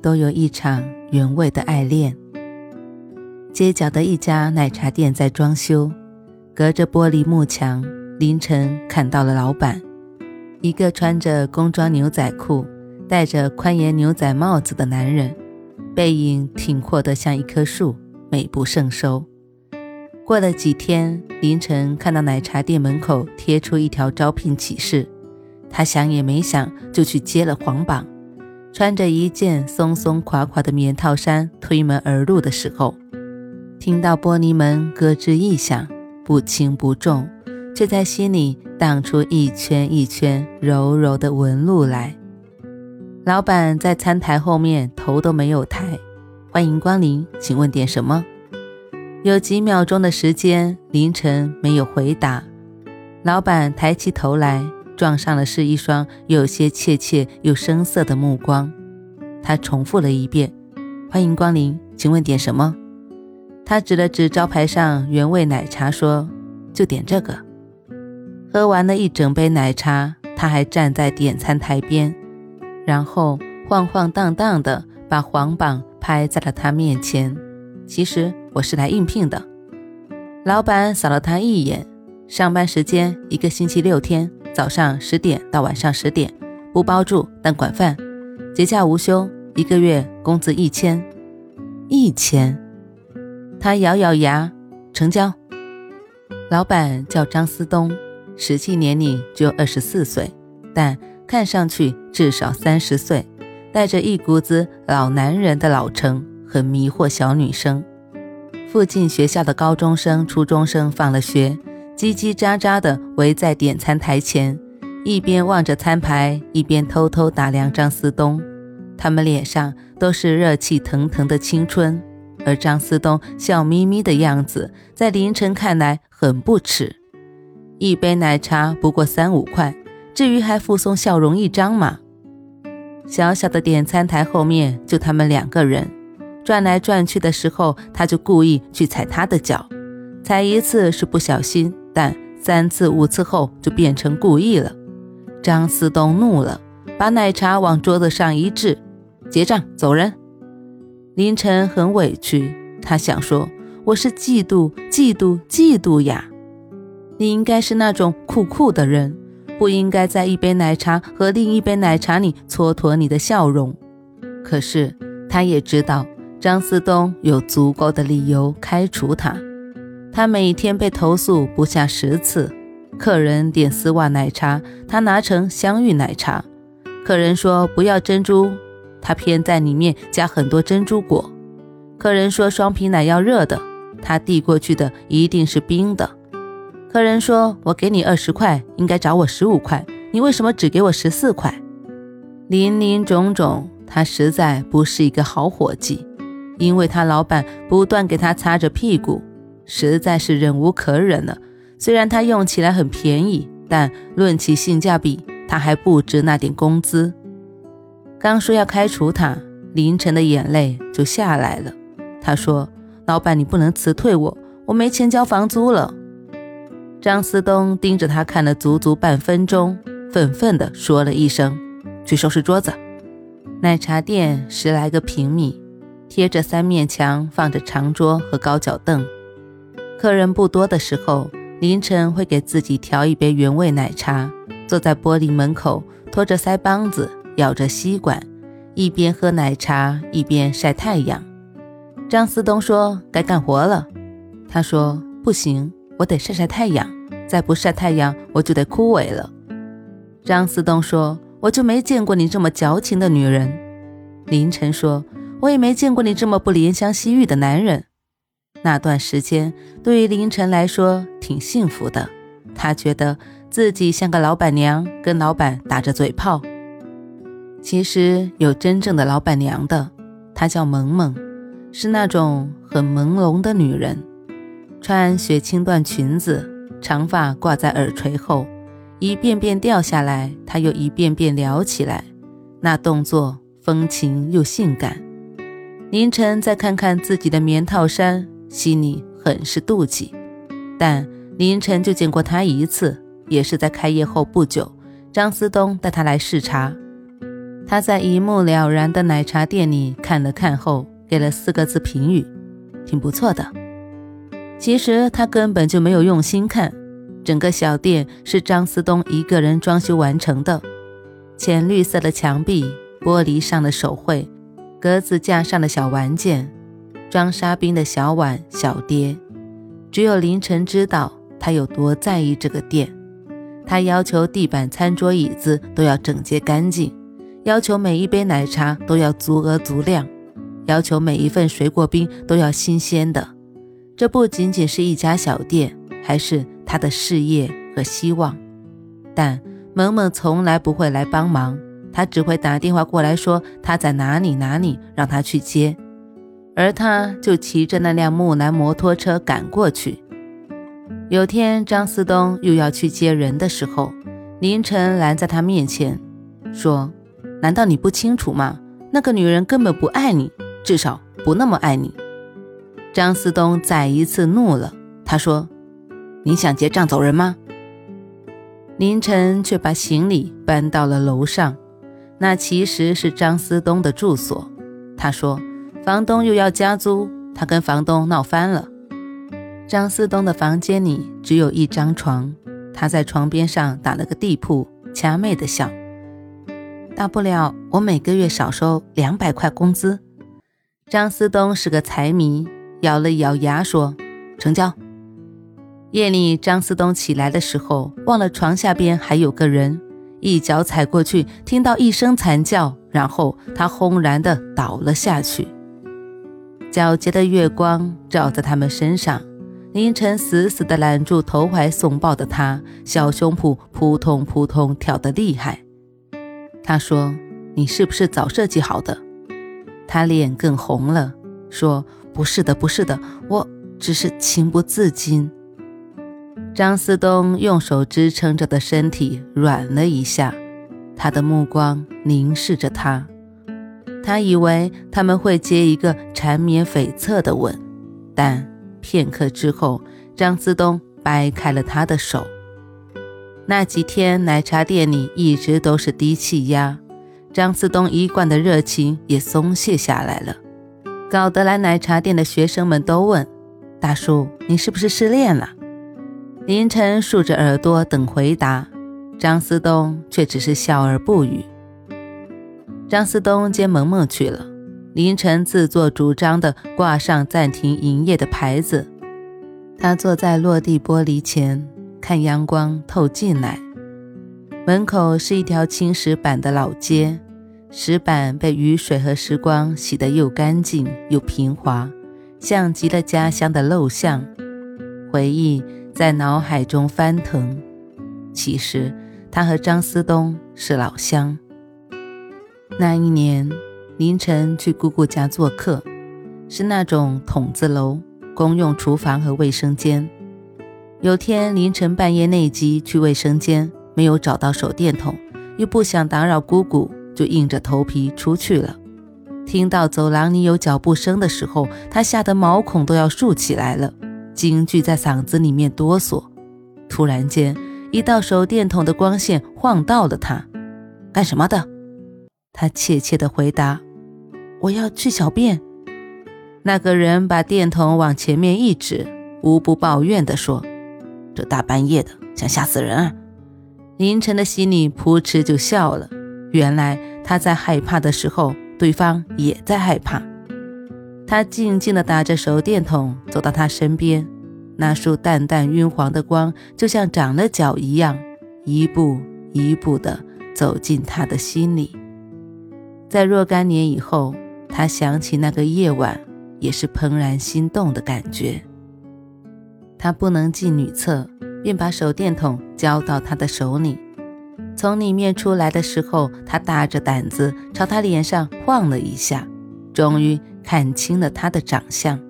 都有一场原味的爱恋。街角的一家奶茶店在装修，隔着玻璃幕墙，凌晨看到了老板，一个穿着工装牛仔裤、戴着宽檐牛仔帽子的男人，背影挺阔得像一棵树，美不胜收。过了几天，凌晨看到奶茶店门口贴出一条招聘启事，他想也没想就去接了黄榜。穿着一件松松垮垮的棉套衫推门而入的时候，听到玻璃门咯吱一响，不轻不重，却在心里荡出一圈一圈柔柔的纹路来。老板在餐台后面头都没有抬，欢迎光临，请问点什么？有几秒钟的时间，凌晨没有回答。老板抬起头来。撞上了是一双有些怯怯又生涩的目光，他重复了一遍：“欢迎光临，请问点什么？”他指了指招牌上原味奶茶，说：“就点这个。”喝完了一整杯奶茶，他还站在点餐台边，然后晃晃荡荡的把黄榜拍在了他面前。其实我是来应聘的。老板扫了他一眼，上班时间一个星期六天。早上十点到晚上十点，不包住但管饭，节假无休，一个月工资一千，一千。他咬咬牙，成交。老板叫张思东，实际年龄只有二十四岁，但看上去至少三十岁，带着一股子老男人的老成，很迷惑小女生。附近学校的高中生、初中生放了学。叽叽喳喳地围在点餐台前，一边望着餐牌，一边偷偷打量张思东。他们脸上都是热气腾腾的青春，而张思东笑眯眯的样子，在凌晨看来很不耻。一杯奶茶不过三五块，至于还附送笑容一张吗？小小的点餐台后面就他们两个人，转来转去的时候，他就故意去踩他的脚，踩一次是不小心。但三次五次后就变成故意了。张思东怒了，把奶茶往桌子上一掷，结账走人。凌晨很委屈，他想说：“我是嫉妒，嫉妒，嫉妒呀！你应该是那种酷酷的人，不应该在一杯奶茶和另一杯奶茶里蹉跎你的笑容。”可是他也知道张思东有足够的理由开除他。他每天被投诉不下十次，客人点丝袜奶茶，他拿成香芋奶茶；客人说不要珍珠，他偏在里面加很多珍珠果；客人说双皮奶要热的，他递过去的一定是冰的；客人说我给你二十块，应该找我十五块，你为什么只给我十四块？林林种种，他实在不是一个好伙计，因为他老板不断给他擦着屁股。实在是忍无可忍了。虽然他用起来很便宜，但论起性价比，他还不值那点工资。刚说要开除他，凌晨的眼泪就下来了。他说：“老板，你不能辞退我，我没钱交房租了。”张思东盯着他看了足足半分钟，愤愤地说了一声：“去收拾桌子。”奶茶店十来个平米，贴着三面墙，放着长桌和高脚凳。客人不多的时候，凌晨会给自己调一杯原味奶茶，坐在玻璃门口，拖着腮帮子，咬着吸管，一边喝奶茶一边晒太阳。张思东说：“该干活了。”他说：“不行，我得晒晒太阳，再不晒太阳我就得枯萎了。”张思东说：“我就没见过你这么矫情的女人。”凌晨说：“我也没见过你这么不怜香惜玉的男人。”那段时间对于凌晨来说挺幸福的，他觉得自己像个老板娘，跟老板打着嘴炮。其实有真正的老板娘的，她叫萌萌，是那种很朦胧的女人，穿雪青缎裙子，长发挂在耳垂后，一遍遍掉下来，她又一遍遍撩起来，那动作风情又性感。凌晨再看看自己的棉套衫，心里很是妒忌。但凌晨就见过她一次，也是在开业后不久，张思东带她来视察。他在一目了然的奶茶店里看了看后，给了四个字评语：挺不错的。其实他根本就没有用心看，整个小店是张思东一个人装修完成的。浅绿色的墙壁，玻璃上的手绘，格子架上的小玩件，装沙冰的小碗小碟，只有凌晨知道他有多在意这个店。他要求地板、餐桌、椅子都要整洁干净。要求每一杯奶茶都要足额足量，要求每一份水果冰都要新鲜的。这不仅仅是一家小店，还是他的事业和希望。但萌萌从来不会来帮忙，他只会打电话过来说他在哪里哪里，让他去接，而他就骑着那辆木兰摩托车赶过去。有天张思东又要去接人的时候，凌晨拦在他面前说。难道你不清楚吗？那个女人根本不爱你，至少不那么爱你。张思东再一次怒了，他说：“你想结账走人吗？”凌晨却把行李搬到了楼上，那其实是张思东的住所。他说：“房东又要加租，他跟房东闹翻了。”张思东的房间里只有一张床，他在床边上打了个地铺，掐妹的笑。大不了我每个月少收两百块工资。张思东是个财迷，咬了咬牙说：“成交。”夜里，张思东起来的时候，忘了床下边还有个人，一脚踩过去，听到一声惨叫，然后他轰然的倒了下去。皎洁的月光照在他们身上，凌晨死死地揽住投怀送抱的他，小胸脯扑通扑通跳得厉害。他说：“你是不是早设计好的？”他脸更红了，说：“不是的，不是的，我只是情不自禁。”张思东用手支撑着的身体软了一下，他的目光凝视着他。他以为他们会接一个缠绵悱恻的吻，但片刻之后，张思东掰开了他的手。那几天，奶茶店里一直都是低气压，张思东一贯的热情也松懈下来了，搞得来奶茶店的学生们都问：“大叔，你是不是失恋了？”凌晨竖着耳朵等回答，张思东却只是笑而不语。张思东接萌萌去了，凌晨自作主张地挂上暂停营业的牌子，他坐在落地玻璃前。看阳光透进来，门口是一条青石板的老街，石板被雨水和时光洗得又干净又平滑，像极了家乡的陋巷。回忆在脑海中翻腾。其实他和张思东是老乡。那一年凌晨去姑姑家做客，是那种筒子楼，公用厨房和卫生间。有天凌晨半夜内急去卫生间，没有找到手电筒，又不想打扰姑姑，就硬着头皮出去了。听到走廊里有脚步声的时候，他吓得毛孔都要竖起来了，惊惧在嗓子里面哆嗦。突然间，一道手电筒的光线晃到了他，干什么的？他怯怯地回答：“我要去小便。”那个人把电筒往前面一指，无不抱怨地说。这大半夜的，想吓死人啊！凌晨的心里扑哧就笑了。原来他在害怕的时候，对方也在害怕。他静静地打着手电筒，走到他身边，那束淡淡晕黄的光，就像长了脚一样，一步一步地走进他的心里。在若干年以后，他想起那个夜晚，也是怦然心动的感觉。他不能进女厕，便把手电筒交到他的手里。从里面出来的时候，他大着胆子朝他脸上晃了一下，终于看清了他的长相。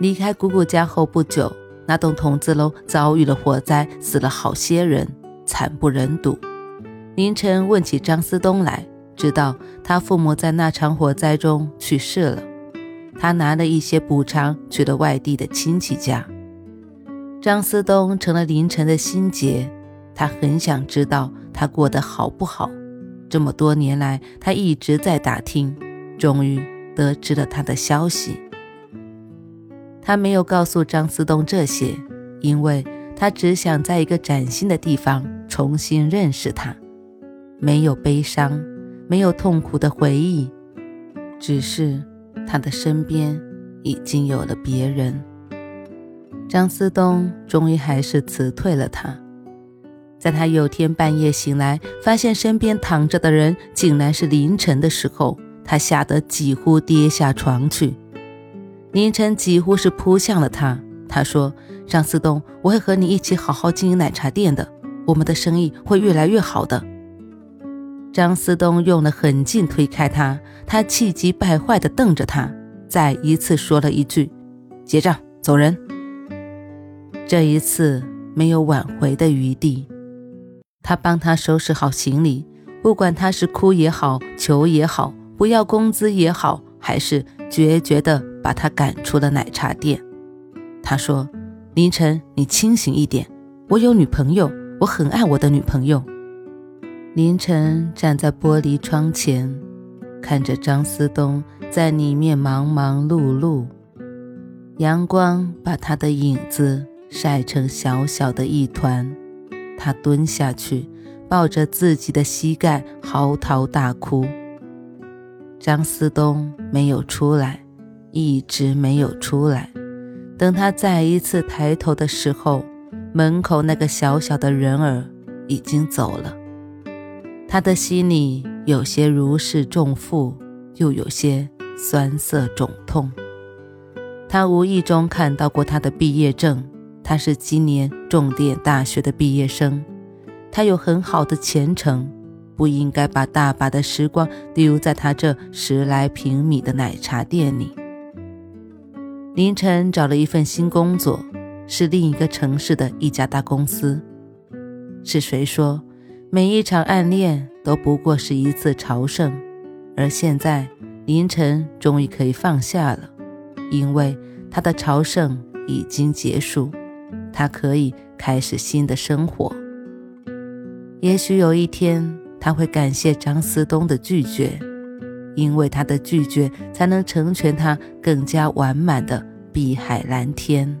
离开姑姑家后不久，那栋筒子楼遭遇了火灾，死了好些人，惨不忍睹。凌晨问起张思东来，知道他父母在那场火灾中去世了。他拿了一些补偿，去了外地的亲戚家。张思东成了凌晨的心结，他很想知道他过得好不好。这么多年来，他一直在打听，终于得知了他的消息。他没有告诉张思东这些，因为他只想在一个崭新的地方重新认识他，没有悲伤，没有痛苦的回忆，只是他的身边已经有了别人。张思东终于还是辞退了他。在他有天半夜醒来，发现身边躺着的人竟然是凌晨的时候，他吓得几乎跌下床去。凌晨几乎是扑向了他，他说：“张思东，我会和你一起好好经营奶茶店的，我们的生意会越来越好的。”张思东用了狠劲推开他，他气急败坏地瞪着他，再一次说了一句：“结账，走人。”这一次没有挽回的余地。他帮他收拾好行李，不管他是哭也好，求也好，不要工资也好，还是决绝的把他赶出了奶茶店。他说：“凌晨，你清醒一点，我有女朋友，我很爱我的女朋友。”凌晨站在玻璃窗前，看着张思东在里面忙忙碌碌，阳光把他的影子晒成小小的一团。他蹲下去，抱着自己的膝盖嚎啕大哭。张思东没有出来，一直没有出来。等他再一次抬头的时候，门口那个小小的人儿已经走了。他的心里有些如释重负，又有些酸涩肿痛。他无意中看到过他的毕业证。他是今年重点大学的毕业生，他有很好的前程，不应该把大把的时光丢在他这十来平米的奶茶店里。凌晨找了一份新工作，是另一个城市的一家大公司。是谁说每一场暗恋都不过是一次朝圣？而现在凌晨终于可以放下了，因为他的朝圣已经结束。他可以开始新的生活。也许有一天，他会感谢张思东的拒绝，因为他的拒绝才能成全他更加完满的碧海蓝天。